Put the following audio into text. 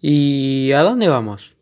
¿Y a dónde vamos?